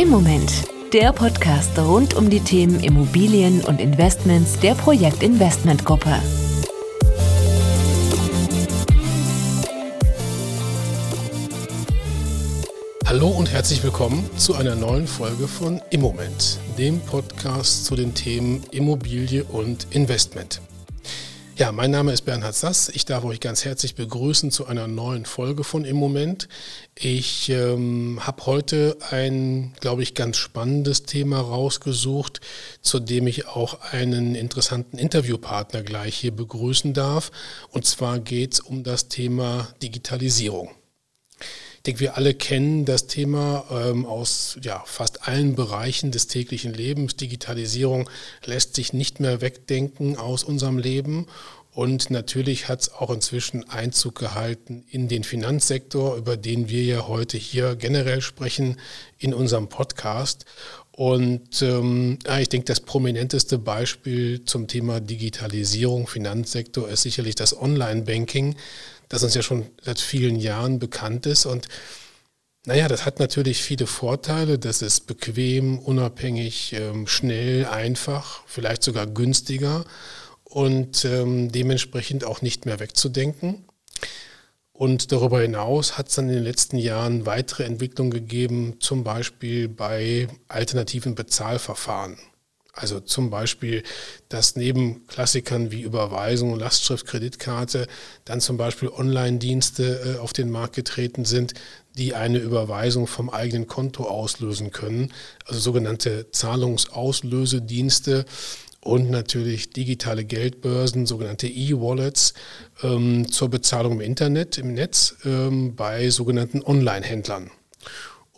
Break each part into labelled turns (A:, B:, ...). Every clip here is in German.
A: Im Moment. Der Podcast rund um die Themen Immobilien und Investments der Projekt Investment Gruppe.
B: Hallo und herzlich willkommen zu einer neuen Folge von Immoment, dem Podcast zu den Themen Immobilie und Investment. Ja, mein Name ist Bernhard Sass. Ich darf euch ganz herzlich begrüßen zu einer neuen Folge von Im Moment. Ich ähm, habe heute ein, glaube ich, ganz spannendes Thema rausgesucht, zu dem ich auch einen interessanten Interviewpartner gleich hier begrüßen darf. Und zwar geht es um das Thema Digitalisierung. Ich denke, wir alle kennen das Thema ähm, aus ja, fast allen Bereichen des täglichen Lebens. Digitalisierung lässt sich nicht mehr wegdenken aus unserem Leben. Und natürlich hat es auch inzwischen Einzug gehalten in den Finanzsektor, über den wir ja heute hier generell sprechen in unserem Podcast. Und ähm, ich denke, das prominenteste Beispiel zum Thema Digitalisierung, Finanzsektor, ist sicherlich das Online-Banking das uns ja schon seit vielen Jahren bekannt ist. Und naja, das hat natürlich viele Vorteile. Das ist bequem, unabhängig, ähm, schnell, einfach, vielleicht sogar günstiger und ähm, dementsprechend auch nicht mehr wegzudenken. Und darüber hinaus hat es dann in den letzten Jahren weitere Entwicklungen gegeben, zum Beispiel bei alternativen Bezahlverfahren. Also zum Beispiel, dass neben Klassikern wie Überweisung, Lastschrift, Kreditkarte dann zum Beispiel Online-Dienste äh, auf den Markt getreten sind, die eine Überweisung vom eigenen Konto auslösen können. Also sogenannte Zahlungsauslösedienste und natürlich digitale Geldbörsen, sogenannte E-Wallets ähm, zur Bezahlung im Internet, im Netz ähm, bei sogenannten Online-Händlern.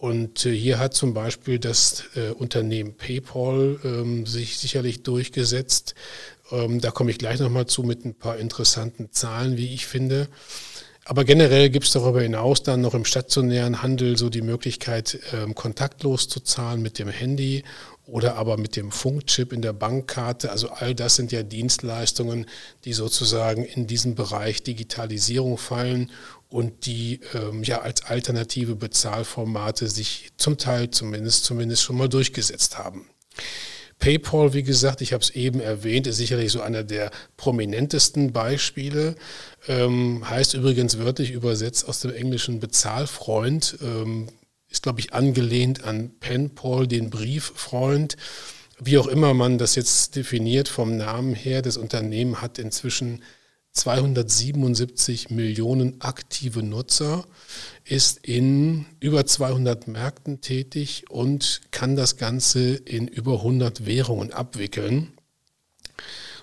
B: Und äh, hier hat zum Beispiel das äh, Unternehmen PayPal ähm, sich sicherlich durchgesetzt. Ähm, da komme ich gleich nochmal zu mit ein paar interessanten Zahlen, wie ich finde. Aber generell gibt es darüber hinaus dann noch im stationären Handel so die Möglichkeit, ähm, kontaktlos zu zahlen mit dem Handy oder aber mit dem Funkchip in der Bankkarte. Also all das sind ja Dienstleistungen, die sozusagen in diesen Bereich Digitalisierung fallen und die ähm, ja als alternative Bezahlformate sich zum Teil zumindest zumindest schon mal durchgesetzt haben. PayPal, wie gesagt, ich habe es eben erwähnt, ist sicherlich so einer der prominentesten Beispiele. Ähm, heißt übrigens wörtlich übersetzt aus dem englischen Bezahlfreund. Ähm, ist, glaube ich, angelehnt an Penpal, den Brieffreund. Wie auch immer man das jetzt definiert vom Namen her, das Unternehmen hat inzwischen 277 Millionen aktive Nutzer, ist in über 200 Märkten tätig und kann das Ganze in über 100 Währungen abwickeln.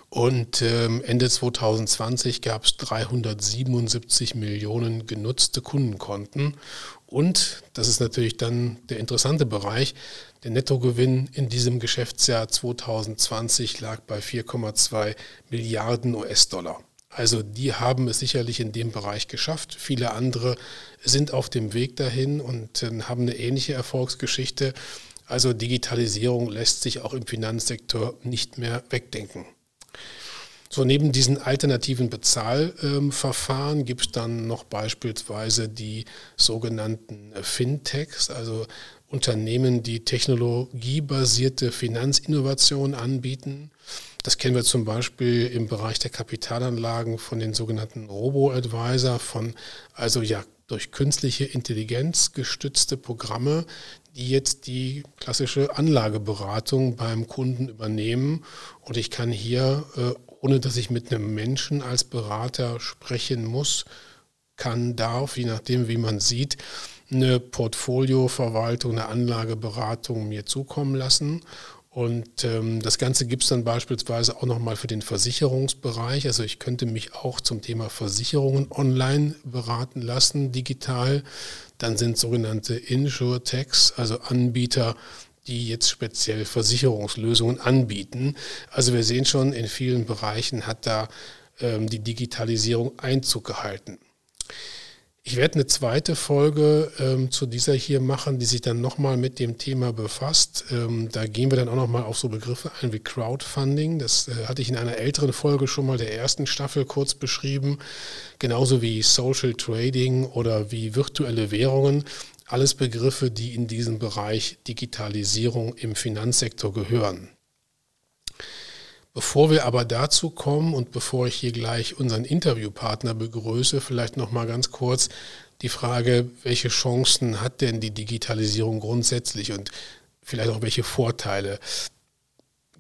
B: Und ähm, Ende 2020 gab es 377 Millionen genutzte Kundenkonten. Und, das ist natürlich dann der interessante Bereich, der Nettogewinn in diesem Geschäftsjahr 2020 lag bei 4,2 Milliarden US-Dollar. Also die haben es sicherlich in dem Bereich geschafft. Viele andere sind auf dem Weg dahin und äh, haben eine ähnliche Erfolgsgeschichte. Also Digitalisierung lässt sich auch im Finanzsektor nicht mehr wegdenken. So, neben diesen alternativen Bezahlverfahren gibt es dann noch beispielsweise die sogenannten Fintechs, also Unternehmen, die technologiebasierte Finanzinnovation anbieten. Das kennen wir zum Beispiel im Bereich der Kapitalanlagen von den sogenannten Robo-Advisor, von also ja durch künstliche Intelligenz gestützte Programme, die jetzt die klassische Anlageberatung beim Kunden übernehmen. Und ich kann hier äh, ohne dass ich mit einem Menschen als Berater sprechen muss, kann, darf, je nachdem, wie man sieht, eine Portfolioverwaltung, eine Anlageberatung mir zukommen lassen. Und ähm, das Ganze gibt es dann beispielsweise auch nochmal für den Versicherungsbereich. Also ich könnte mich auch zum Thema Versicherungen online beraten lassen, digital. Dann sind sogenannte Insurtechs, also Anbieter die jetzt speziell Versicherungslösungen anbieten. Also wir sehen schon, in vielen Bereichen hat da ähm, die Digitalisierung Einzug gehalten. Ich werde eine zweite Folge ähm, zu dieser hier machen, die sich dann nochmal mit dem Thema befasst. Ähm, da gehen wir dann auch nochmal auf so Begriffe ein wie Crowdfunding. Das äh, hatte ich in einer älteren Folge schon mal der ersten Staffel kurz beschrieben. Genauso wie Social Trading oder wie virtuelle Währungen. Alles Begriffe, die in diesen Bereich Digitalisierung im Finanzsektor gehören. Bevor wir aber dazu kommen und bevor ich hier gleich unseren Interviewpartner begrüße, vielleicht noch mal ganz kurz die Frage, welche Chancen hat denn die Digitalisierung grundsätzlich und vielleicht auch welche Vorteile?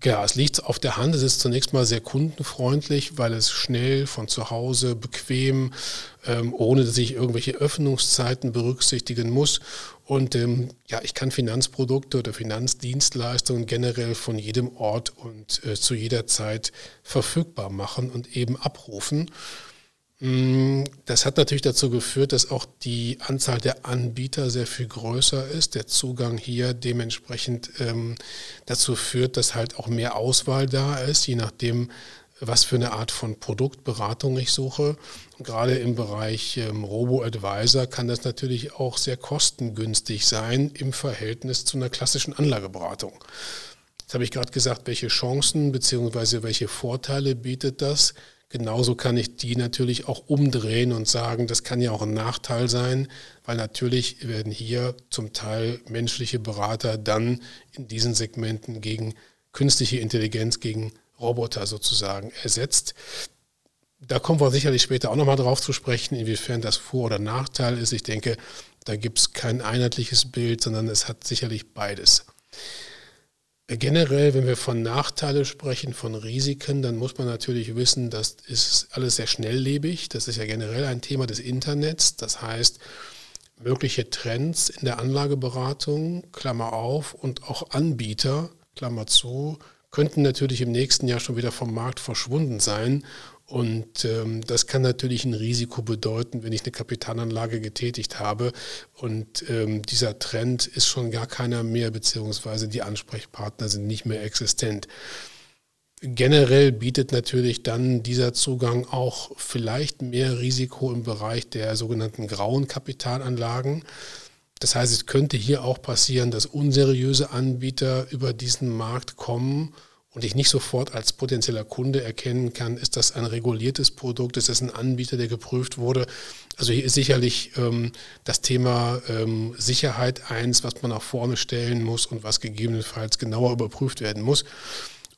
B: Ja, es liegt auf der Hand. Es ist zunächst mal sehr kundenfreundlich, weil es schnell von zu Hause bequem, ähm, ohne dass ich irgendwelche Öffnungszeiten berücksichtigen muss. Und ähm, ja, ich kann Finanzprodukte oder Finanzdienstleistungen generell von jedem Ort und äh, zu jeder Zeit verfügbar machen und eben abrufen. Mm, das hat natürlich dazu geführt, dass auch die Anzahl der Anbieter sehr viel größer ist. Der Zugang hier dementsprechend ähm, dazu führt, dass halt auch mehr Auswahl da ist, je nachdem, was für eine Art von Produktberatung ich suche. Gerade im Bereich ähm, Robo-Advisor kann das natürlich auch sehr kostengünstig sein im Verhältnis zu einer klassischen Anlageberatung. Jetzt habe ich gerade gesagt, welche Chancen bzw. welche Vorteile bietet das. Genauso kann ich die natürlich auch umdrehen und sagen, das kann ja auch ein Nachteil sein, weil natürlich werden hier zum Teil menschliche Berater dann in diesen Segmenten gegen künstliche Intelligenz, gegen Roboter sozusagen ersetzt. Da kommen wir sicherlich später auch nochmal drauf zu sprechen, inwiefern das Vor- oder Nachteil ist. Ich denke, da gibt es kein einheitliches Bild, sondern es hat sicherlich beides. Generell, wenn wir von Nachteilen sprechen, von Risiken, dann muss man natürlich wissen, das ist alles sehr schnelllebig. Das ist ja generell ein Thema des Internets. Das heißt, mögliche Trends in der Anlageberatung, Klammer auf, und auch Anbieter, Klammer zu, könnten natürlich im nächsten Jahr schon wieder vom Markt verschwunden sein. Und ähm, das kann natürlich ein Risiko bedeuten, wenn ich eine Kapitalanlage getätigt habe und ähm, dieser Trend ist schon gar keiner mehr, beziehungsweise die Ansprechpartner sind nicht mehr existent. Generell bietet natürlich dann dieser Zugang auch vielleicht mehr Risiko im Bereich der sogenannten grauen Kapitalanlagen. Das heißt, es könnte hier auch passieren, dass unseriöse Anbieter über diesen Markt kommen und ich nicht sofort als potenzieller Kunde erkennen kann, ist das ein reguliertes Produkt, ist das ein Anbieter, der geprüft wurde. Also hier ist sicherlich ähm, das Thema ähm, Sicherheit eins, was man nach vorne stellen muss und was gegebenenfalls genauer überprüft werden muss.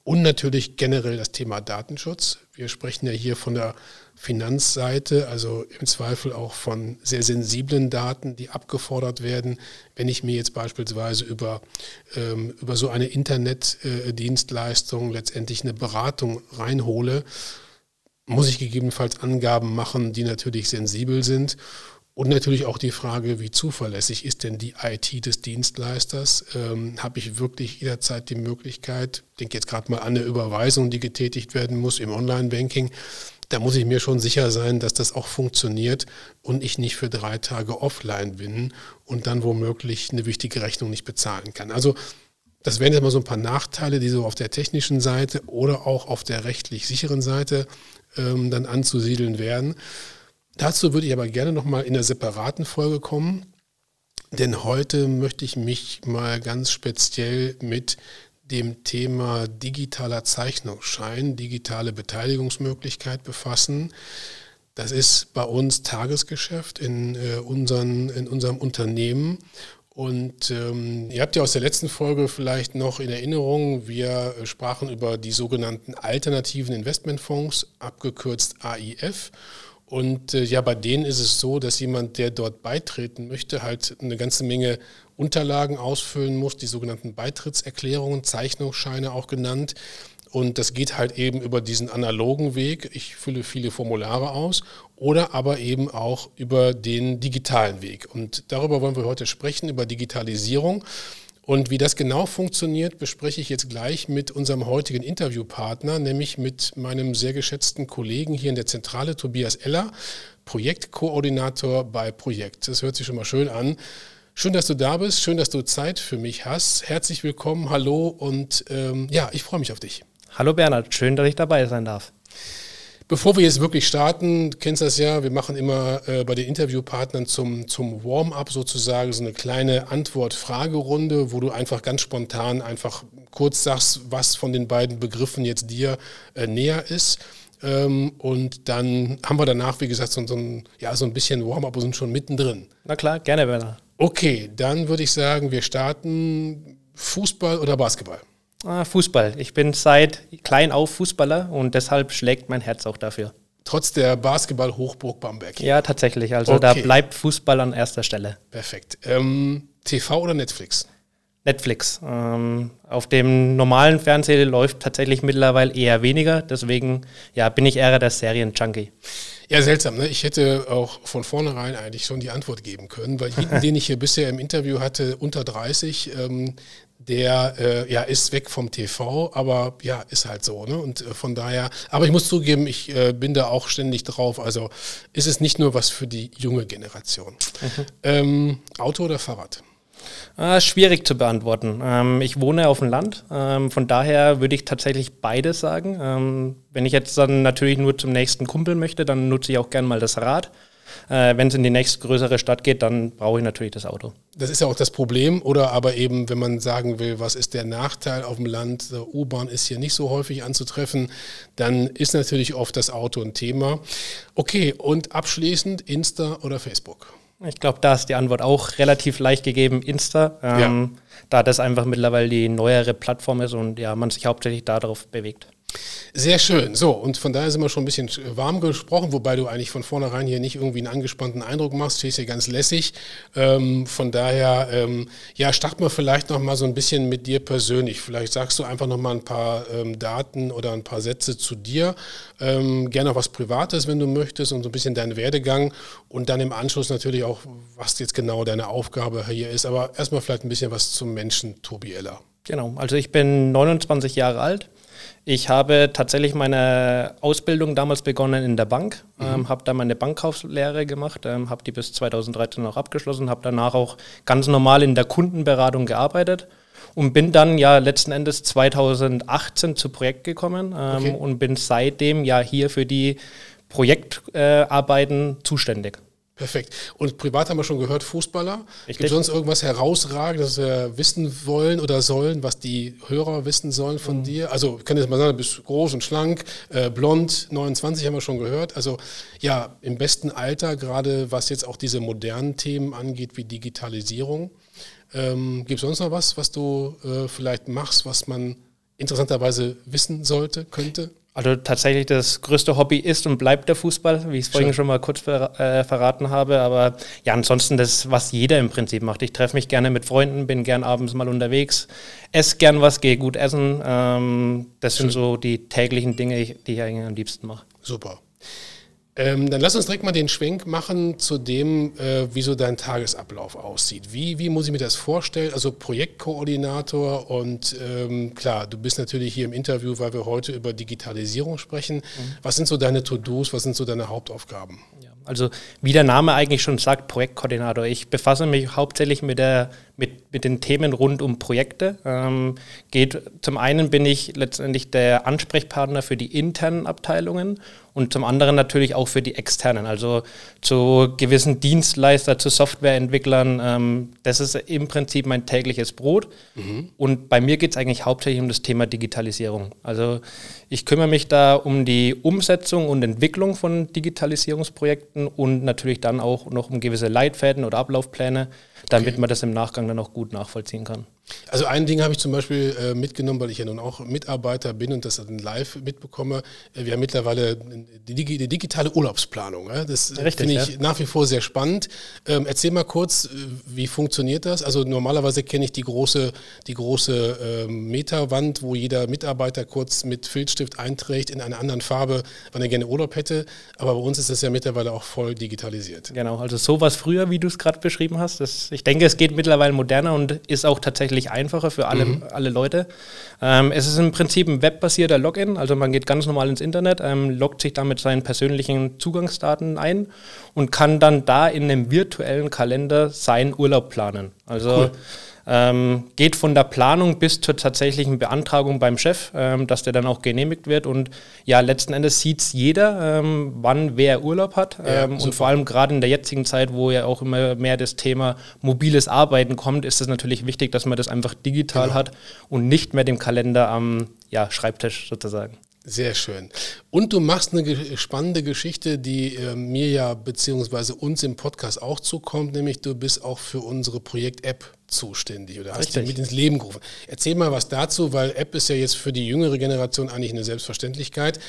B: Und natürlich generell das Thema Datenschutz. Wir sprechen ja hier von der Finanzseite, also im Zweifel auch von sehr sensiblen Daten, die abgefordert werden. Wenn ich mir jetzt beispielsweise über, ähm, über so eine Internetdienstleistung äh, letztendlich eine Beratung reinhole, muss ich gegebenenfalls Angaben machen, die natürlich sensibel sind. Und natürlich auch die Frage, wie zuverlässig ist denn die IT des Dienstleisters? Ähm, Habe ich wirklich jederzeit die Möglichkeit, ich denke jetzt gerade mal an eine Überweisung, die getätigt werden muss im Online-Banking, da muss ich mir schon sicher sein, dass das auch funktioniert und ich nicht für drei Tage offline bin und dann womöglich eine wichtige Rechnung nicht bezahlen kann. Also das wären jetzt mal so ein paar Nachteile, die so auf der technischen Seite oder auch auf der rechtlich sicheren Seite ähm, dann anzusiedeln werden. Dazu würde ich aber gerne nochmal in einer separaten Folge kommen, denn heute möchte ich mich mal ganz speziell mit dem Thema digitaler Zeichnungsschein, digitale Beteiligungsmöglichkeit befassen. Das ist bei uns Tagesgeschäft in, äh, unseren, in unserem Unternehmen. Und ähm, ihr habt ja aus der letzten Folge vielleicht noch in Erinnerung, wir sprachen über die sogenannten alternativen Investmentfonds, abgekürzt AIF. Und äh, ja, bei denen ist es so, dass jemand, der dort beitreten möchte, halt eine ganze Menge Unterlagen ausfüllen muss, die sogenannten Beitrittserklärungen, Zeichnungsscheine auch genannt. Und das geht halt eben über diesen analogen Weg. Ich fülle viele Formulare aus oder aber eben auch über den digitalen Weg. Und darüber wollen wir heute sprechen, über Digitalisierung. Und wie das genau funktioniert, bespreche ich jetzt gleich mit unserem heutigen Interviewpartner, nämlich mit meinem sehr geschätzten Kollegen hier in der Zentrale, Tobias Eller, Projektkoordinator bei Projekt. Das hört sich schon mal schön an. Schön, dass du da bist, schön, dass du Zeit für mich hast. Herzlich willkommen, hallo und ähm, ja, ich freue mich auf dich.
C: Hallo Bernhard, schön, dass ich dabei sein darf.
B: Bevor wir jetzt wirklich starten, kennst du das ja, wir machen immer äh, bei den Interviewpartnern zum, zum Warm-up sozusagen so eine kleine Antwort-Fragerunde, wo du einfach ganz spontan einfach kurz sagst, was von den beiden Begriffen jetzt dir äh, näher ist. Ähm, und dann haben wir danach, wie gesagt, so, so, ein, ja, so ein bisschen Warm-up und sind schon mittendrin.
C: Na klar, gerne, Werner.
B: Okay, dann würde ich sagen, wir starten Fußball oder Basketball?
C: Ah, Fußball. Ich bin seit klein auf Fußballer und deshalb schlägt mein Herz auch dafür.
B: Trotz der Basketball-Hochburg Bamberg.
C: Ja, tatsächlich. Also okay. da bleibt Fußball an erster Stelle.
B: Perfekt. Ähm, TV oder Netflix?
C: Netflix. Ähm, auf dem normalen Fernsehen läuft tatsächlich mittlerweile eher weniger. Deswegen ja, bin ich eher der Serien-Junkie.
B: Ja, seltsam. Ne? Ich hätte auch von vornherein eigentlich schon die Antwort geben können, weil jeden, den ich hier bisher im Interview hatte, unter 30, ähm, der äh, ja ist weg vom TV, aber ja, ist halt so. Ne? Und äh, von daher, aber ich muss zugeben, ich äh, bin da auch ständig drauf. Also ist es nicht nur was für die junge Generation. Mhm. Ähm, Auto oder Fahrrad?
C: Äh, schwierig zu beantworten. Ähm, ich wohne auf dem Land, ähm, von daher würde ich tatsächlich beides sagen. Ähm, wenn ich jetzt dann natürlich nur zum nächsten Kumpel möchte, dann nutze ich auch gern mal das Rad. Äh, wenn es in die nächstgrößere Stadt geht, dann brauche ich natürlich das Auto.
B: Das ist ja auch das Problem. Oder aber eben, wenn man sagen will, was ist der Nachteil auf dem Land, U-Bahn ist hier nicht so häufig anzutreffen, dann ist natürlich oft das Auto ein Thema. Okay, und abschließend Insta oder Facebook?
C: Ich glaube, da ist die Antwort auch relativ leicht gegeben, Insta. Ähm, ja. Da das einfach mittlerweile die neuere Plattform ist und ja, man sich hauptsächlich darauf bewegt.
B: Sehr schön. So, und von daher sind wir schon ein bisschen warm gesprochen, wobei du eigentlich von vornherein hier nicht irgendwie einen angespannten Eindruck machst. Stehst hier ganz lässig. Ähm, von daher, ähm, ja, starten wir vielleicht noch mal so ein bisschen mit dir persönlich. Vielleicht sagst du einfach noch mal ein paar ähm, Daten oder ein paar Sätze zu dir. Ähm, gerne auch was Privates, wenn du möchtest, und so ein bisschen deinen Werdegang. Und dann im Anschluss natürlich auch, was jetzt genau deine Aufgabe hier ist. Aber erstmal vielleicht ein bisschen was zum Menschen Tobi Eller.
C: Genau, also ich bin 29 Jahre alt ich habe tatsächlich meine Ausbildung damals begonnen in der Bank, mhm. ähm, habe da meine Bankkaufslehre gemacht, ähm, habe die bis 2013 auch abgeschlossen, habe danach auch ganz normal in der Kundenberatung gearbeitet und bin dann ja letzten Endes 2018 zu Projekt gekommen ähm, okay. und bin seitdem ja hier für die Projektarbeiten äh, zuständig.
B: Perfekt. Und privat haben wir schon gehört, Fußballer. Gibt es sonst irgendwas herausragendes, das wir wissen wollen oder sollen, was die Hörer wissen sollen von mhm. dir? Also ich kann jetzt mal sagen, du bist groß und schlank, äh, blond, 29 haben wir schon gehört. Also ja, im besten Alter, gerade was jetzt auch diese modernen Themen angeht, wie Digitalisierung. Ähm, Gibt es sonst noch was, was du äh, vielleicht machst, was man interessanterweise wissen sollte, könnte?
C: Also tatsächlich das größte Hobby ist und bleibt der Fußball, wie ich es vorhin schon mal kurz ver äh, verraten habe. Aber ja, ansonsten das, was jeder im Prinzip macht. Ich treffe mich gerne mit Freunden, bin gern abends mal unterwegs, esse gern was, gehe gut essen. Ähm, das Schön. sind so die täglichen Dinge, die ich eigentlich am liebsten mache.
B: Super. Ähm, dann lass uns direkt mal den Schwenk machen zu dem, äh, wie so dein Tagesablauf aussieht. Wie, wie muss ich mir das vorstellen? Also Projektkoordinator und ähm, klar, du bist natürlich hier im Interview, weil wir heute über Digitalisierung sprechen. Mhm. Was sind so deine To-Dos, was sind so deine Hauptaufgaben?
C: Ja, also wie der Name eigentlich schon sagt, Projektkoordinator. Ich befasse mich hauptsächlich mit, der, mit, mit den Themen rund um Projekte. Ähm, geht, zum einen bin ich letztendlich der Ansprechpartner für die internen Abteilungen und zum anderen natürlich auch für die externen, also zu gewissen Dienstleister, zu Softwareentwicklern. Ähm, das ist im Prinzip mein tägliches Brot. Mhm. Und bei mir geht es eigentlich hauptsächlich um das Thema Digitalisierung. Also ich kümmere mich da um die Umsetzung und Entwicklung von Digitalisierungsprojekten und natürlich dann auch noch um gewisse Leitfäden oder Ablaufpläne, damit okay. man das im Nachgang dann auch gut nachvollziehen kann.
B: Also ein Ding habe ich zum Beispiel äh, mitgenommen, weil ich ja nun auch Mitarbeiter bin und das dann live mitbekomme. Äh, wir haben mittlerweile die, die, digitale Urlaubsplanung. Ja? Das äh, finde ich ja. nach wie vor sehr spannend. Ähm, erzähl mal kurz, äh, wie funktioniert das? Also normalerweise kenne ich die große, die große ähm, Meterwand, wo jeder Mitarbeiter kurz mit Filzstift einträgt in einer anderen Farbe, wann er gerne Urlaub hätte. Aber bei uns ist das ja mittlerweile auch voll digitalisiert.
C: Genau, also sowas früher, wie du es gerade beschrieben hast. Das, ich denke, es geht mittlerweile moderner und ist auch tatsächlich deutlich einfacher für alle, mhm. alle Leute. Ähm, es ist im Prinzip ein webbasierter Login, also man geht ganz normal ins Internet, ähm, loggt sich damit seinen persönlichen Zugangsdaten ein und kann dann da in einem virtuellen Kalender seinen Urlaub planen. Also cool. Ähm, geht von der Planung bis zur tatsächlichen Beantragung beim Chef, ähm, dass der dann auch genehmigt wird. Und ja, letzten Endes sieht es jeder, ähm, wann wer Urlaub hat. Ja, ähm, und vor allem gerade in der jetzigen Zeit, wo ja auch immer mehr das Thema mobiles Arbeiten kommt, ist es natürlich wichtig, dass man das einfach digital genau. hat und nicht mehr dem Kalender am ja, Schreibtisch sozusagen.
B: Sehr schön. Und du machst eine spannende Geschichte, die äh, mir ja beziehungsweise uns im Podcast auch zukommt, nämlich du bist auch für unsere Projekt-App zuständig oder hast die mit ins Leben gerufen. Erzähl mal was dazu, weil App ist ja jetzt für die jüngere Generation eigentlich eine Selbstverständlichkeit.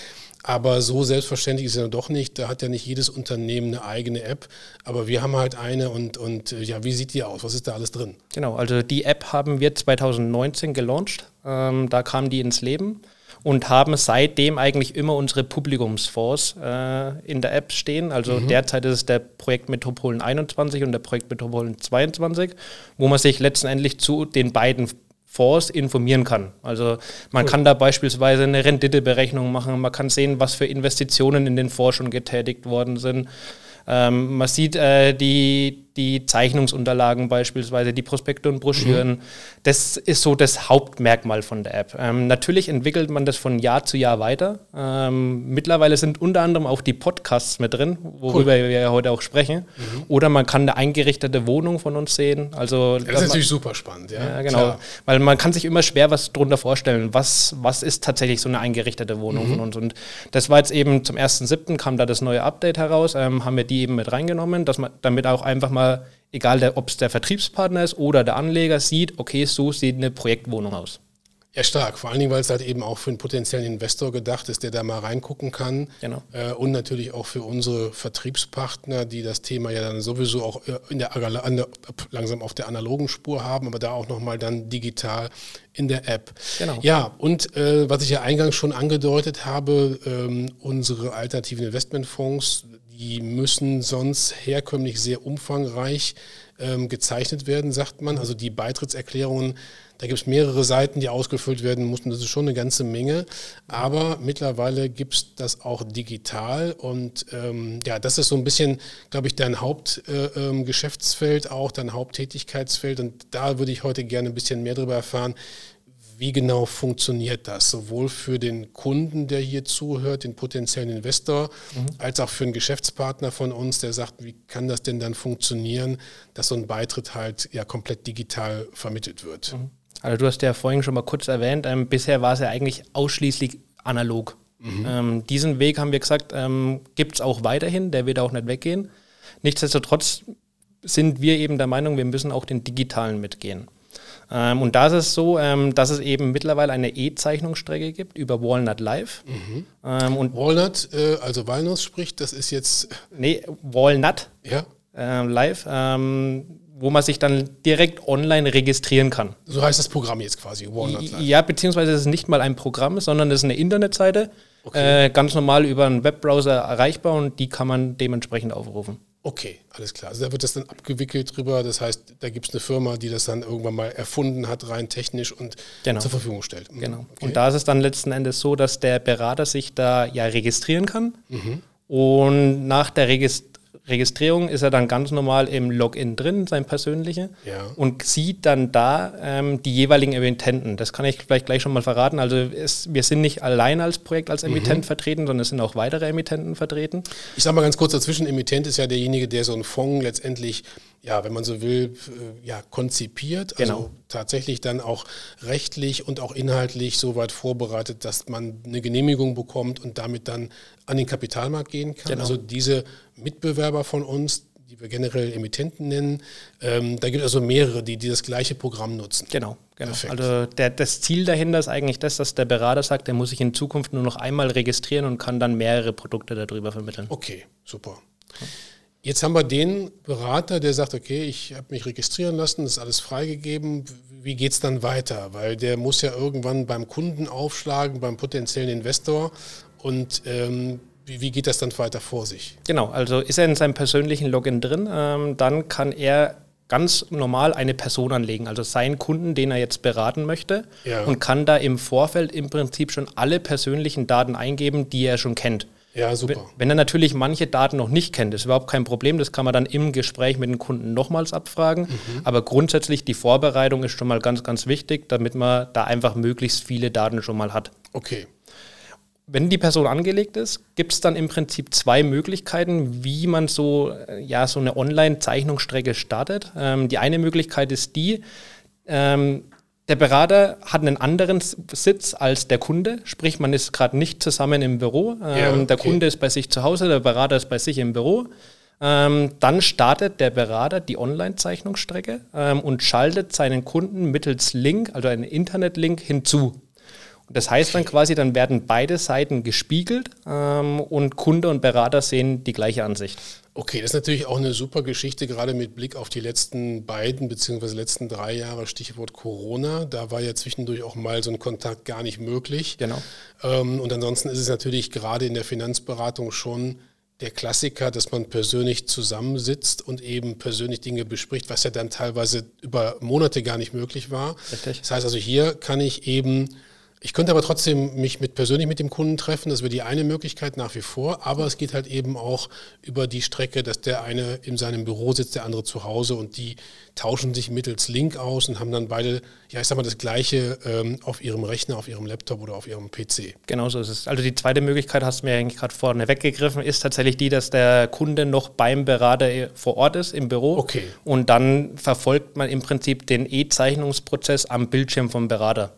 B: Aber so selbstverständlich ist es ja doch nicht. Da hat ja nicht jedes Unternehmen eine eigene App. Aber wir haben halt eine und, und äh, ja, wie sieht die aus? Was ist da alles drin?
C: Genau, also die App haben wir 2019 gelauncht. Ähm, da kam die ins Leben und haben seitdem eigentlich immer unsere Publikumsfonds äh, in der App stehen. Also mhm. derzeit ist es der Projekt Metropolen 21 und der Projekt Metropolen 22, wo man sich letztendlich zu den beiden Fonds informieren kann. Also man cool. kann da beispielsweise eine Renditeberechnung machen, man kann sehen, was für Investitionen in den Fonds schon getätigt worden sind. Ähm, man sieht äh, die, die Zeichnungsunterlagen beispielsweise, die Prospekte und Broschüren. Mhm. Das ist so das Hauptmerkmal von der App. Ähm, natürlich entwickelt man das von Jahr zu Jahr weiter. Ähm, mittlerweile sind unter anderem auch die Podcasts mit drin, worüber cool. wir ja heute auch sprechen. Mhm. Oder man kann eine eingerichtete Wohnung von uns sehen. Also,
B: das ist natürlich super spannend, ja.
C: ja genau. Klar. Weil man kann sich immer schwer was darunter vorstellen. Was, was ist tatsächlich so eine eingerichtete Wohnung mhm. von uns? Und das war jetzt eben zum 1.7. kam da das neue Update heraus, ähm, haben wir die eben mit reingenommen, dass man damit auch einfach mal mal, egal ob es der Vertriebspartner ist oder der Anleger, sieht, okay, so sieht eine Projektwohnung aus.
B: Ja, stark. Vor allen Dingen, weil es halt eben auch für einen potenziellen Investor gedacht ist, der da mal reingucken kann.
C: Genau.
B: Äh, und natürlich auch für unsere Vertriebspartner, die das Thema ja dann sowieso auch äh, in der, der langsam auf der analogen Spur haben, aber da auch nochmal dann digital in der App. Genau. Ja, und äh, was ich ja eingangs schon angedeutet habe, ähm, unsere alternativen Investmentfonds, die müssen sonst herkömmlich sehr umfangreich ähm, gezeichnet werden, sagt man. Also die Beitrittserklärungen, da gibt es mehrere Seiten, die ausgefüllt werden mussten. Das ist schon eine ganze Menge. Aber mittlerweile gibt es das auch digital. Und ähm, ja, das ist so ein bisschen, glaube ich, dein Hauptgeschäftsfeld, äh, ähm, auch dein Haupttätigkeitsfeld. Und da würde ich heute gerne ein bisschen mehr darüber erfahren, wie genau funktioniert das? Sowohl für den Kunden, der hier zuhört, den potenziellen Investor, mhm. als auch für einen Geschäftspartner von uns, der sagt, wie kann das denn dann funktionieren, dass so ein Beitritt halt ja komplett digital vermittelt wird?
C: Mhm. Also du hast ja vorhin schon mal kurz erwähnt, ähm, bisher war es ja eigentlich ausschließlich analog. Mhm. Ähm, diesen Weg haben wir gesagt, ähm, gibt es auch weiterhin, der wird auch nicht weggehen. Nichtsdestotrotz sind wir eben der Meinung, wir müssen auch den digitalen mitgehen. Ähm, und da ist es so, ähm, dass es eben mittlerweile eine E-Zeichnungsstrecke gibt über Walnut Live.
B: Mhm. Ähm, und Walnut, äh, also Walnuss spricht, das ist jetzt.
C: Nee, Walnut
B: ja.
C: äh, Live, ähm, wo man sich dann direkt online registrieren kann.
B: So heißt das Programm jetzt quasi,
C: Walnut Live. Ja, beziehungsweise es ist nicht mal ein Programm, sondern es ist eine Internetseite. Okay. Äh, ganz normal über einen Webbrowser erreichbar und die kann man dementsprechend aufrufen.
B: Okay, alles klar. Also da wird das dann abgewickelt drüber. Das heißt, da gibt es eine Firma, die das dann irgendwann mal erfunden hat, rein technisch und genau. zur Verfügung stellt.
C: Mhm. Genau. Okay. Und da ist es dann letzten Endes so, dass der Berater sich da ja registrieren kann. Mhm. Und nach der Registrierung Registrierung ist er dann ganz normal im Login drin, sein persönlicher,
B: ja.
C: und sieht dann da ähm, die jeweiligen Emittenten. Das kann ich vielleicht gleich schon mal verraten. Also es, wir sind nicht allein als Projekt als Emittent mhm. vertreten, sondern es sind auch weitere Emittenten vertreten.
B: Ich sage mal ganz kurz dazwischen, Emittent ist ja derjenige, der so einen Fonds letztendlich ja, wenn man so will, äh, ja, konzipiert, also genau. tatsächlich dann auch rechtlich und auch inhaltlich so weit vorbereitet, dass man eine Genehmigung bekommt und damit dann an den Kapitalmarkt gehen kann. Genau. Also diese Mitbewerber von uns, die wir generell Emittenten nennen, ähm, da gibt es also mehrere, die, die das gleiche Programm nutzen.
C: Genau, genau. Also der, das Ziel dahinter ist eigentlich das, dass der Berater sagt, der muss sich in Zukunft nur noch einmal registrieren und kann dann mehrere Produkte darüber vermitteln.
B: Okay, super. Ja. Jetzt haben wir den Berater, der sagt, okay, ich habe mich registrieren lassen, das ist alles freigegeben. Wie geht es dann weiter? Weil der muss ja irgendwann beim Kunden aufschlagen, beim potenziellen Investor. Und ähm, wie, wie, geht das dann weiter vor sich?
C: Genau, also ist er in seinem persönlichen Login drin, ähm, dann kann er ganz normal eine Person anlegen, also seinen Kunden, den er jetzt beraten möchte, ja. und kann da im Vorfeld im Prinzip schon alle persönlichen Daten eingeben, die er schon kennt.
B: Ja, super.
C: Wenn er natürlich manche Daten noch nicht kennt, ist überhaupt kein Problem. Das kann man dann im Gespräch mit dem Kunden nochmals abfragen. Mhm. Aber grundsätzlich die Vorbereitung ist schon mal ganz, ganz wichtig, damit man da einfach möglichst viele Daten schon mal hat.
B: Okay.
C: Wenn die Person angelegt ist, gibt es dann im Prinzip zwei Möglichkeiten, wie man so, äh, ja, so eine Online-Zeichnungsstrecke startet. Ähm, die eine Möglichkeit ist die, ähm, Der Berater hat einen anderen Sitz als der Kunde, sprich man ist gerade nicht zusammen im Büro. Ähm, ja, okay. Der Kunde ist bei sich zu Hause, der Berater ist bei sich im Büro. Ähm, dann startet der Berater die Online-Zeichnungsstrecke ähm, und schaltet seinen Kunden mittels Link, also einen Internetlink hinzu. Das heißt dann quasi, dann werden beide Seiten gespiegelt ähm, und Kunde und Berater sehen die gleiche Ansicht.
B: Okay, das ist natürlich auch eine super Geschichte, gerade mit Blick auf die letzten beiden beziehungsweise letzten drei Jahre, Stichwort Corona. Da war ja zwischendurch auch mal so ein Kontakt gar nicht möglich.
C: Genau.
B: Ähm, und ansonsten ist es natürlich gerade in der Finanzberatung schon der Klassiker, dass man persönlich zusammensitzt und eben persönlich Dinge bespricht, was ja dann teilweise über Monate gar nicht möglich war. Richtig. Das heißt also, hier kann ich eben ich könnte aber trotzdem mich mit persönlich mit dem Kunden treffen, das wäre die eine Möglichkeit nach wie vor, aber es geht halt eben auch über die Strecke, dass der eine in seinem Büro sitzt, der andere zu Hause und die tauschen sich mittels Link aus und haben dann beide, ja ich sag mal, das gleiche ähm, auf ihrem Rechner, auf ihrem Laptop oder auf ihrem PC.
C: Genau so ist es. Also die zweite Möglichkeit, hast du mir eigentlich gerade vorne weggegriffen, ist tatsächlich die, dass der Kunde noch beim Berater vor Ort ist, im Büro.
B: Okay.
C: Und dann verfolgt man im Prinzip den E-Zeichnungsprozess am Bildschirm vom Berater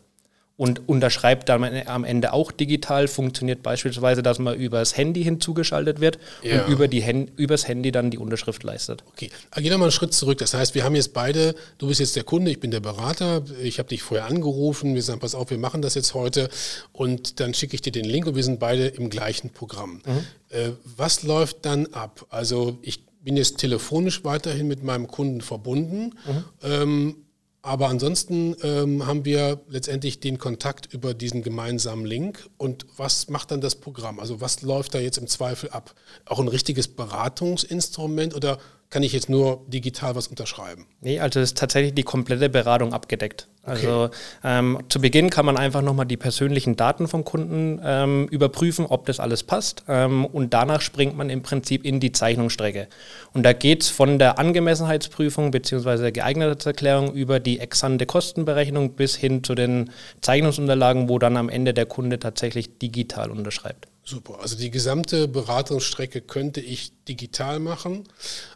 C: und unterschreibt dann am Ende auch digital. Funktioniert beispielsweise, dass man übers Handy hinzugeschaltet wird ja. und über die Hand, übers Handy dann die Unterschrift leistet.
B: Okay, aber gehen wir mal einen Schritt zurück. Das heißt, wir haben jetzt beide, du bist jetzt der Kunde, ich bin der Berater, ich habe dich vorher angerufen, wir sagen, pass auf, wir machen das jetzt heute und dann schicke ich dir den Link und wir sind beide im gleichen Programm. Mhm. Äh, was läuft dann ab? Also ich bin jetzt telefonisch weiterhin mit meinem Kunden verbunden. Mhm. Ähm, aber ansonsten ähm, haben wir letztendlich den Kontakt über diesen gemeinsamen Link. Und was macht dann das Programm? Also was läuft da jetzt im Zweifel ab? Auch ein richtiges Beratungsinstrument oder kann ich jetzt nur digital was unterschreiben?
C: Nee, also ist tatsächlich die komplette Beratung abgedeckt. Also okay. ähm, zu Beginn kann man einfach nochmal die persönlichen Daten vom Kunden ähm, überprüfen, ob das alles passt. Ähm, und danach springt man im Prinzip in die Zeichnungsstrecke. Und da geht es von der Angemessenheitsprüfung bzw. Geeigneterklärung über die exante Kostenberechnung bis hin zu den Zeichnungsunterlagen, wo dann am Ende der Kunde tatsächlich digital unterschreibt.
B: Super. Also die gesamte Beratungsstrecke könnte ich digital machen,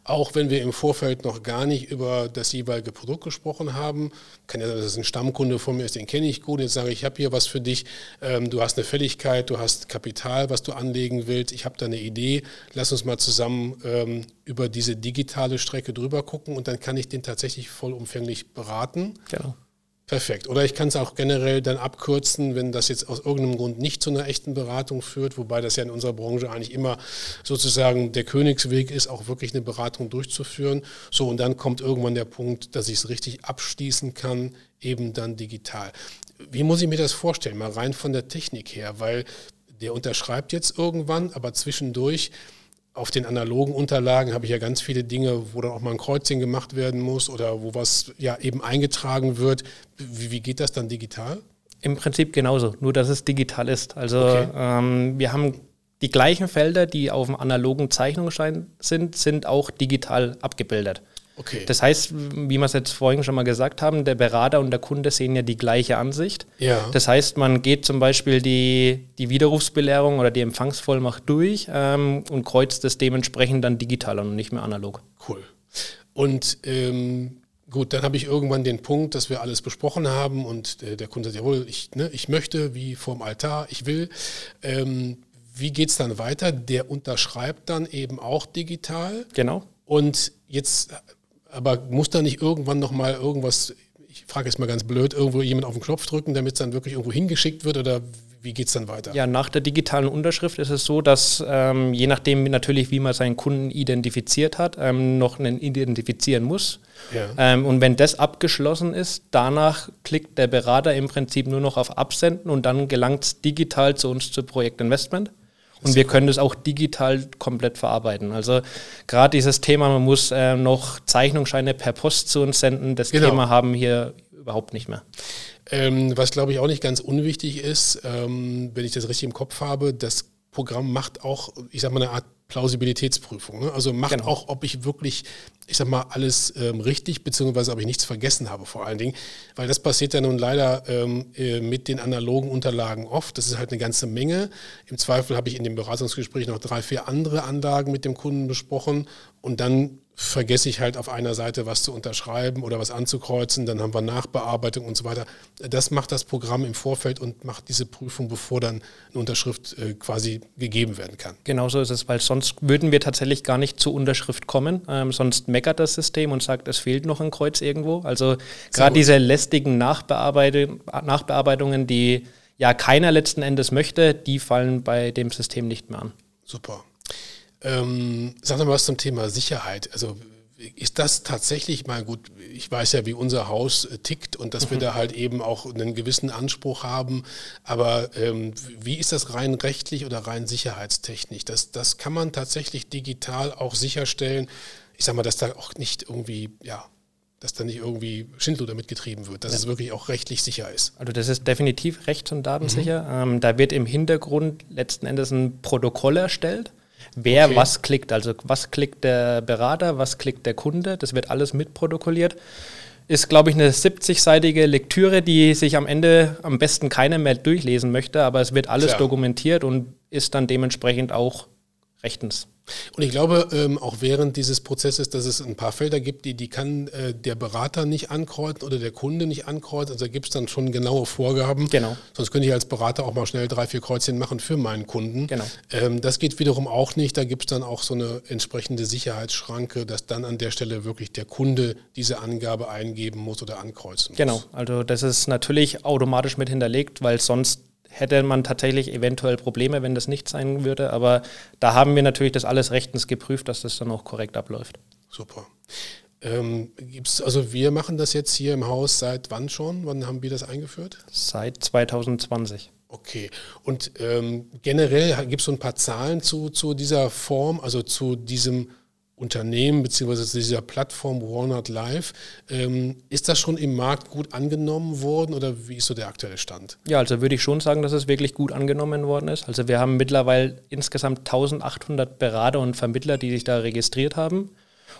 B: auch wenn wir im Vorfeld noch gar nicht über das jeweilige Produkt gesprochen haben. Kann ja sein, dass es ein Stammkunde von mir ist, den kenne ich gut. Jetzt sage ich, ich habe hier was für dich. Ähm, du hast eine Fälligkeit, du hast Kapital, was du anlegen willst. Ich habe da eine Idee. Lass uns mal zusammen ähm, über diese digitale Strecke drüber gucken und dann kann ich den tatsächlich vollumfänglich beraten.
C: Genau.
B: Perfekt. Oder ich kann es auch generell dann abkürzen, wenn das jetzt aus irgendeinem Grund nicht zu einer echten Beratung führt, wobei das ja in unserer Branche eigentlich immer sozusagen der Königsweg ist, auch wirklich eine Beratung durchzuführen. So, und dann kommt irgendwann der Punkt, dass ich es richtig abschließen kann, eben dann digital. Wie muss ich mir das vorstellen? Mal rein von der Technik her, weil der unterschreibt jetzt irgendwann, aber zwischendurch auf den analogen Unterlagen habe ich ja ganz viele Dinge, wo dann auch mal ein Kreuzchen gemacht werden muss oder wo was ja eben eingetragen wird. Wie, wie geht das dann digital?
C: Im Prinzip genauso, nur dass es digital ist. Also okay. ähm, wir haben die gleichen Felder, die auf dem analogen Zeichnungsschein sind, sind auch digital abgebildet.
B: Okay.
C: Das heißt, wie wir es jetzt vorhin schon mal gesagt haben, der Berater und der Kunde sehen ja die gleiche Ansicht.
B: Ja.
C: Das heißt, man geht zum Beispiel die, die Widerrufsbelehrung oder die Empfangsvollmacht durch ähm, und kreuzt das dementsprechend dann digital und nicht mehr analog.
B: Cool. Und ähm, gut, dann habe ich irgendwann den Punkt, dass wir alles besprochen haben und äh, der Kunde sagt, jawohl, ich, ne, ich möchte, wie vorm Altar, ich will. Ähm, wie geht es dann weiter? Der unterschreibt dann eben auch digital.
C: Genau.
B: Und jetzt aber muss da nicht irgendwann nochmal irgendwas, ich frage jetzt mal ganz blöd, irgendwo jemand auf den Knopf drücken, damit es dann wirklich irgendwo hingeschickt wird oder wie geht es dann weiter?
C: Ja, nach der digitalen Unterschrift ist es so, dass ähm, je nachdem natürlich, wie man seinen Kunden identifiziert hat, ähm, noch einen identifizieren muss. Ja. Ähm, und wenn das abgeschlossen ist, danach klickt der Berater im Prinzip nur noch auf Absenden und dann gelangt es digital zu uns zu Projektinvestment. Und wir können das auch digital komplett verarbeiten. Also gerade dieses Thema, man muss äh, noch Zeichnungsscheine per Post zu uns senden, das genau. Thema haben hier überhaupt nicht mehr.
B: Ähm, was glaube ich auch nicht ganz unwichtig ist, ähm, wenn ich das richtig im Kopf habe, das Programm macht auch, ich sage mal, eine Art Plausibilitätsprüfung. Ne? Also macht genau. auch, ob ich wirklich, ich sag mal, alles ähm, richtig, beziehungsweise ob ich nichts vergessen habe vor allen Dingen. Weil das passiert ja nun leider ähm, äh, mit den analogen Unterlagen oft. Das ist halt eine ganze Menge. Im Zweifel habe ich in dem Beratungsgespräch noch drei, vier andere Anlagen mit dem Kunden besprochen und dann vergesse ich halt auf einer Seite was zu unterschreiben oder was anzukreuzen, dann haben wir Nachbearbeitung und so weiter. Das macht das Programm im Vorfeld und macht diese Prüfung, bevor dann eine Unterschrift äh, quasi gegeben werden kann.
C: Genauso ist es, weil sonst würden wir tatsächlich gar nicht zur Unterschrift kommen. Ähm, sonst meckert das System und sagt, es fehlt noch ein Kreuz irgendwo. Also gerade diese lästigen Nachbearbeitung, Nachbearbeitungen, die ja keiner letzten Endes möchte, die fallen bei dem System nicht mehr an.
B: Super. Ähm, sag mal was zum Thema Sicherheit. Also ist das tatsächlich mal gut? Ich weiß ja, wie unser Haus äh, tickt und dass mhm. wir da halt eben auch einen gewissen Anspruch haben. Aber ähm, wie ist das rein rechtlich oder rein sicherheitstechnisch? Das, das kann man tatsächlich digital auch sicherstellen. Ich sag mal, dass da auch nicht irgendwie, ja, dass da nicht irgendwie Schindluder mitgetrieben wird, dass ja. es wirklich auch rechtlich sicher ist.
C: Also das ist definitiv rechts- und datensicher. Mhm. Ähm, da wird im Hintergrund letzten Endes ein Protokoll erstellt wer okay. was klickt. Also was klickt der Berater, was klickt der Kunde, das wird alles mitprotokolliert. Ist, glaube ich, eine 70-seitige Lektüre, die sich am Ende am besten keiner mehr durchlesen möchte, aber es wird alles Klar. dokumentiert und ist dann dementsprechend auch rechtens.
B: Und ich glaube ähm, auch während dieses Prozesses, dass es ein paar Felder gibt, die, die kann äh, der Berater nicht ankreuzen oder der Kunde nicht ankreuzen. Also da gibt es dann schon genaue Vorgaben.
C: Genau.
B: Sonst könnte ich als Berater auch mal schnell drei, vier Kreuzchen machen für meinen Kunden.
C: Genau.
B: Ähm, das geht wiederum auch nicht. Da gibt es dann auch so eine entsprechende Sicherheitsschranke, dass dann an der Stelle wirklich der Kunde diese Angabe eingeben muss oder ankreuzen muss.
C: Genau. Also das ist natürlich automatisch mit hinterlegt, weil sonst hätte man tatsächlich eventuell Probleme, wenn das nicht sein würde. Aber da haben wir natürlich das alles rechtens geprüft, dass das dann auch korrekt abläuft.
B: Super. Ähm, gibt's, also wir machen das jetzt hier im Haus seit wann schon? Wann haben wir das eingeführt?
C: Seit 2020.
B: Okay. Und ähm, generell gibt es so ein paar Zahlen zu, zu dieser Form, also zu diesem Unternehmen beziehungsweise dieser Plattform Walnut Live. Ähm, ist das schon im Markt gut angenommen worden oder wie ist so der aktuelle Stand?
C: Ja, also würde ich schon sagen, dass es wirklich gut angenommen worden ist. Also wir haben mittlerweile insgesamt 1800 Berater und Vermittler, die sich da registriert haben.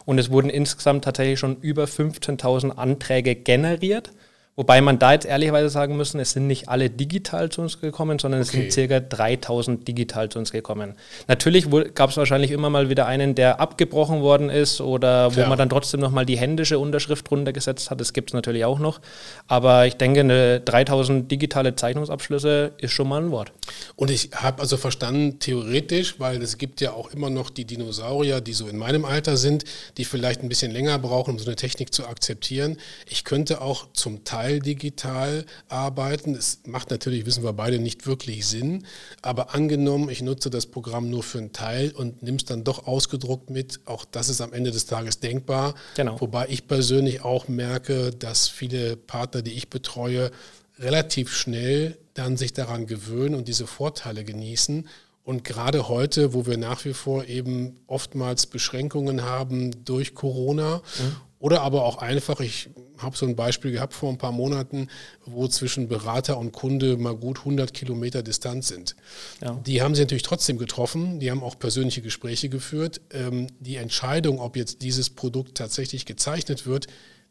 C: Und es wurden insgesamt tatsächlich schon über 15.000 Anträge generiert. Wobei man da jetzt ehrlicherweise sagen müssen, es sind nicht alle digital zu uns gekommen, sondern es okay. sind circa 3000 digital zu uns gekommen. Natürlich gab es wahrscheinlich immer mal wieder einen, der abgebrochen worden ist oder wo ja. man dann trotzdem nochmal die händische Unterschrift runtergesetzt hat. Das gibt es natürlich auch noch. Aber ich denke, eine 3000 digitale Zeichnungsabschlüsse ist schon mal ein Wort.
B: Und ich habe also verstanden, theoretisch, weil es gibt ja auch immer noch die Dinosaurier, die so in meinem Alter sind, die vielleicht ein bisschen länger brauchen, um so eine Technik zu akzeptieren. Ich könnte auch zum Teil Teil digital arbeiten. Es macht natürlich, wissen wir beide, nicht wirklich Sinn. Aber angenommen, ich nutze das Programm nur für einen Teil und nimm es dann doch ausgedruckt mit, auch das ist am Ende des Tages denkbar.
C: Genau.
B: Wobei ich persönlich auch merke, dass viele Partner, die ich betreue, relativ schnell dann sich daran gewöhnen und diese Vorteile genießen. Und gerade heute, wo wir nach wie vor eben oftmals Beschränkungen haben durch Corona mhm. Oder aber auch einfach, ich habe so ein Beispiel gehabt vor ein paar Monaten, wo zwischen Berater und Kunde mal gut 100 Kilometer Distanz sind. Ja. Die haben sie natürlich trotzdem getroffen, die haben auch persönliche Gespräche geführt. Ähm, die Entscheidung, ob jetzt dieses Produkt tatsächlich gezeichnet wird,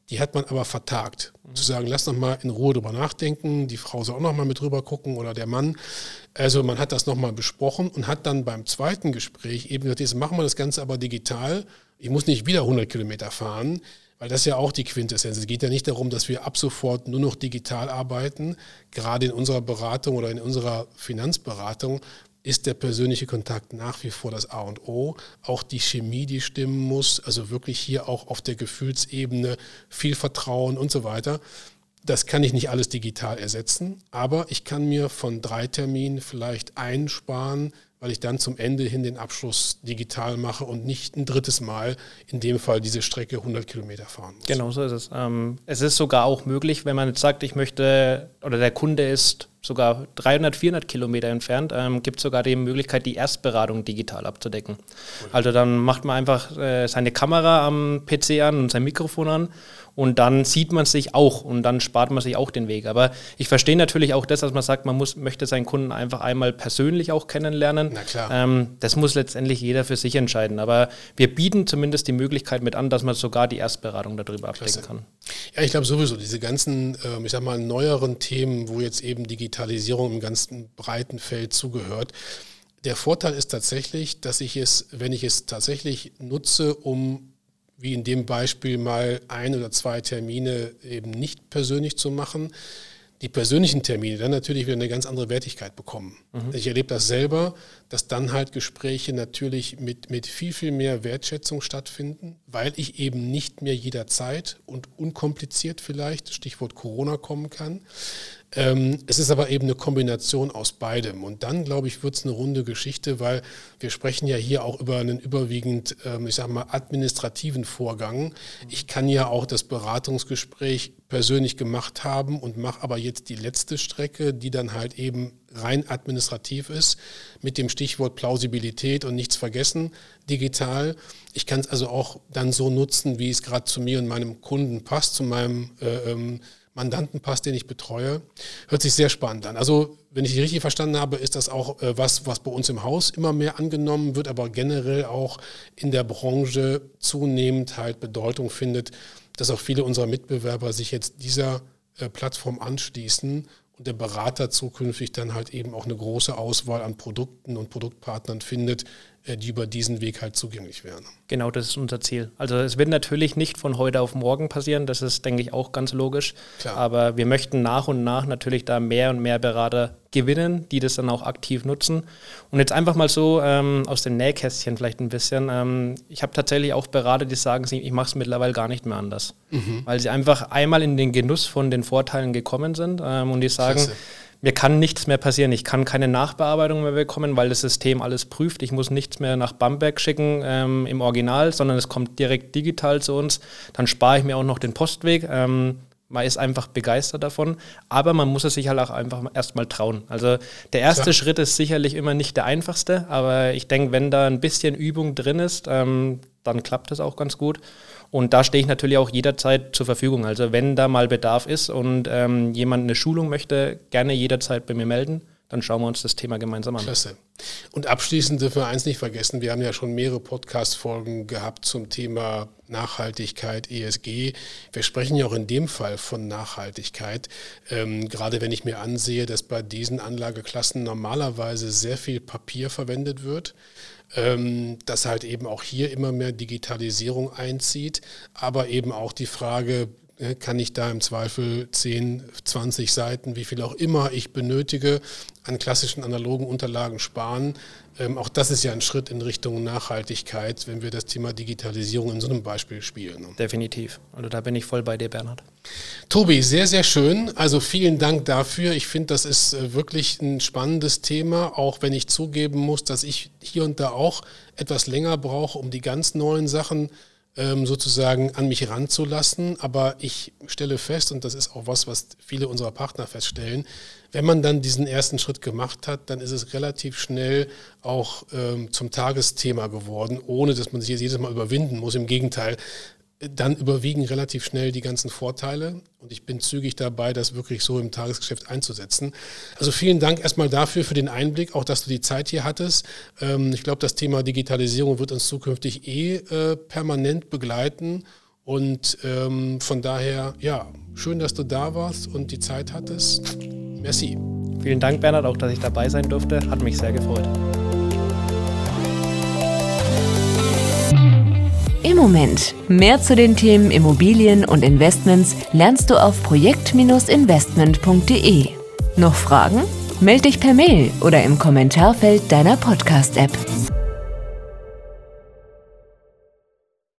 B: die hat man aber vertagt. Mhm. Zu sagen, lass noch mal in Ruhe drüber nachdenken, die Frau soll auch noch mal mit drüber gucken oder der Mann. Also man hat das noch mal besprochen und hat dann beim zweiten Gespräch eben gesagt, jetzt machen wir das Ganze aber digital. Ich muss nicht wieder 100 Kilometer fahren. Weil das ist ja auch die Quintessenz. Es geht ja nicht darum, dass wir ab sofort nur noch digital arbeiten. Gerade in unserer Beratung oder in unserer Finanzberatung ist der persönliche Kontakt nach wie vor das A und O. Auch die Chemie, die stimmen muss. Also wirklich hier auch auf der Gefühlsebene viel Vertrauen und so weiter. Das kann ich nicht alles digital ersetzen, aber ich kann mir von drei Terminen vielleicht einsparen, weil ich dann zum Ende hin den Abschluss digital mache und nicht ein drittes Mal in dem Fall diese Strecke 100 Kilometer fahren muss.
C: Genau so ist es. Ähm, es ist sogar auch möglich, wenn man jetzt sagt, ich möchte oder der Kunde ist sogar 300, 400 Kilometer entfernt, ähm, gibt es sogar die Möglichkeit, die Erstberatung digital abzudecken. Cool. Also dann macht man einfach äh, seine Kamera am PC an und sein Mikrofon an und dann sieht man sich auch und dann spart man sich auch den Weg. Aber ich verstehe natürlich auch das, dass man sagt, man muss, möchte seinen Kunden einfach einmal persönlich auch kennenlernen.
B: Na klar.
C: Ähm, das muss letztendlich jeder für sich entscheiden. Aber wir bieten zumindest die Möglichkeit mit an, dass man sogar die Erstberatung darüber abdecken kann.
B: Ja, ich glaube sowieso, diese ganzen, äh, ich sag mal, neueren Themen, wo jetzt eben Digitalisierung im ganzen breiten Feld zugehört, der Vorteil ist tatsächlich, dass ich es, wenn ich es tatsächlich nutze, um wie in dem Beispiel mal ein oder zwei Termine eben nicht persönlich zu machen, die persönlichen Termine dann natürlich wieder eine ganz andere Wertigkeit bekommen. Mhm. Ich erlebe das selber, dass dann halt Gespräche natürlich mit, mit viel, viel mehr Wertschätzung stattfinden, weil ich eben nicht mehr jederzeit und unkompliziert vielleicht, Stichwort Corona, kommen kann, ähm, es ist aber eben eine Kombination aus beidem. Und dann, glaube ich, wird es eine runde Geschichte, weil wir sprechen ja hier auch über einen überwiegend, ähm, ich sage mal, administrativen Vorgang. Ich kann ja auch das Beratungsgespräch persönlich gemacht haben und mache aber jetzt die letzte Strecke, die dann halt eben rein administrativ ist, mit dem Stichwort Plausibilität und nichts vergessen, digital. Ich kann es also auch dann so nutzen, wie es gerade zu mir und meinem Kunden passt, zu meinem äh, ähm, Mandantenpass, den ich betreue. Hört sich sehr spannend an. Also, wenn ich richtig verstanden habe, ist das auch äh, was, was bei uns im Haus immer mehr angenommen wird, aber generell auch in der Branche zunehmend halt Bedeutung findet, dass auch viele unserer Mitbewerber sich jetzt dieser äh, Plattform anschließen und der Berater zukünftig dann halt eben auch eine große Auswahl an Produkten und Produktpartnern findet, die über diesen Weg halt zugänglich wären.
C: Genau, das ist unser Ziel. Also es wird natürlich nicht von heute auf morgen passieren, das ist, denke ich, auch ganz logisch. Klar. Aber wir möchten nach und nach natürlich da mehr und mehr Berater gewinnen, die das dann auch aktiv nutzen. Und jetzt einfach mal so ähm, aus dem Nähkästchen vielleicht ein bisschen. Ähm, ich habe tatsächlich auch Berater, die sagen, ich mache es mittlerweile gar nicht mehr anders. Mhm. Weil sie einfach einmal in den Genuss von den Vorteilen gekommen sind ähm, und die sagen, Klasse mir kann nichts mehr passieren. Ich kann keine Nachbearbeitung mehr bekommen, weil das System alles prüft. Ich muss nichts mehr nach Bamberg schicken ähm, im Original, sondern es kommt direkt digital zu uns. Dann spare ich mir auch noch den Postweg. Ähm, man ist einfach begeistert davon, aber man muss es sich halt auch einfach erstmal trauen. Also der erste ja. Schritt ist sicherlich immer nicht der einfachste, aber ich denke, wenn da ein bisschen Übung drin ist, ähm, dann klappt das auch ganz gut. Und da stehe ich natürlich auch jederzeit zur Verfügung. Also wenn da mal Bedarf ist und ähm, jemand eine Schulung möchte, gerne jederzeit bei mir melden. Dann schauen wir uns das Thema gemeinsam an.
B: Klasse. Und abschließend dürfen wir eins nicht vergessen, wir haben ja schon mehrere Podcast-Folgen gehabt zum Thema Nachhaltigkeit, ESG. Wir sprechen ja auch in dem Fall von Nachhaltigkeit. Ähm, gerade wenn ich mir ansehe, dass bei diesen Anlageklassen normalerweise sehr viel Papier verwendet wird ähm, dass halt eben auch hier immer mehr Digitalisierung einzieht, aber eben auch die Frage, äh, kann ich da im Zweifel 10, 20 Seiten, wie viel auch immer ich benötige, an klassischen analogen Unterlagen sparen. Ähm, auch das ist ja ein Schritt in Richtung Nachhaltigkeit, wenn wir das Thema Digitalisierung in so einem Beispiel spielen. Ne?
C: Definitiv. Also da bin ich voll bei dir, Bernhard.
B: Tobi, sehr, sehr schön. Also vielen Dank dafür. Ich finde, das ist äh, wirklich ein spannendes Thema, auch wenn ich zugeben muss, dass ich hier und da auch etwas länger brauche, um die ganz neuen Sachen ähm, sozusagen an mich ranzulassen. Aber ich stelle fest, und das ist auch was, was viele unserer Partner feststellen, wenn man dann diesen ersten Schritt gemacht hat, dann ist es relativ schnell auch ähm, zum Tagesthema geworden, ohne dass man sich jedes Mal überwinden muss. Im Gegenteil, dann überwiegen relativ schnell die ganzen Vorteile und ich bin zügig dabei, das wirklich so im Tagesgeschäft einzusetzen. Also vielen Dank erstmal dafür, für den Einblick, auch dass du die Zeit hier hattest. Ähm, ich glaube, das Thema Digitalisierung wird uns zukünftig eh äh, permanent begleiten und ähm, von daher, ja, schön, dass du da warst und die Zeit hattest. Merci.
C: Vielen Dank, Bernhard, auch dass ich dabei sein durfte. Hat mich sehr gefreut.
A: Im Moment. Mehr zu den Themen Immobilien und Investments lernst du auf projekt-investment.de. Noch Fragen? Meld dich per Mail oder im Kommentarfeld deiner Podcast-App.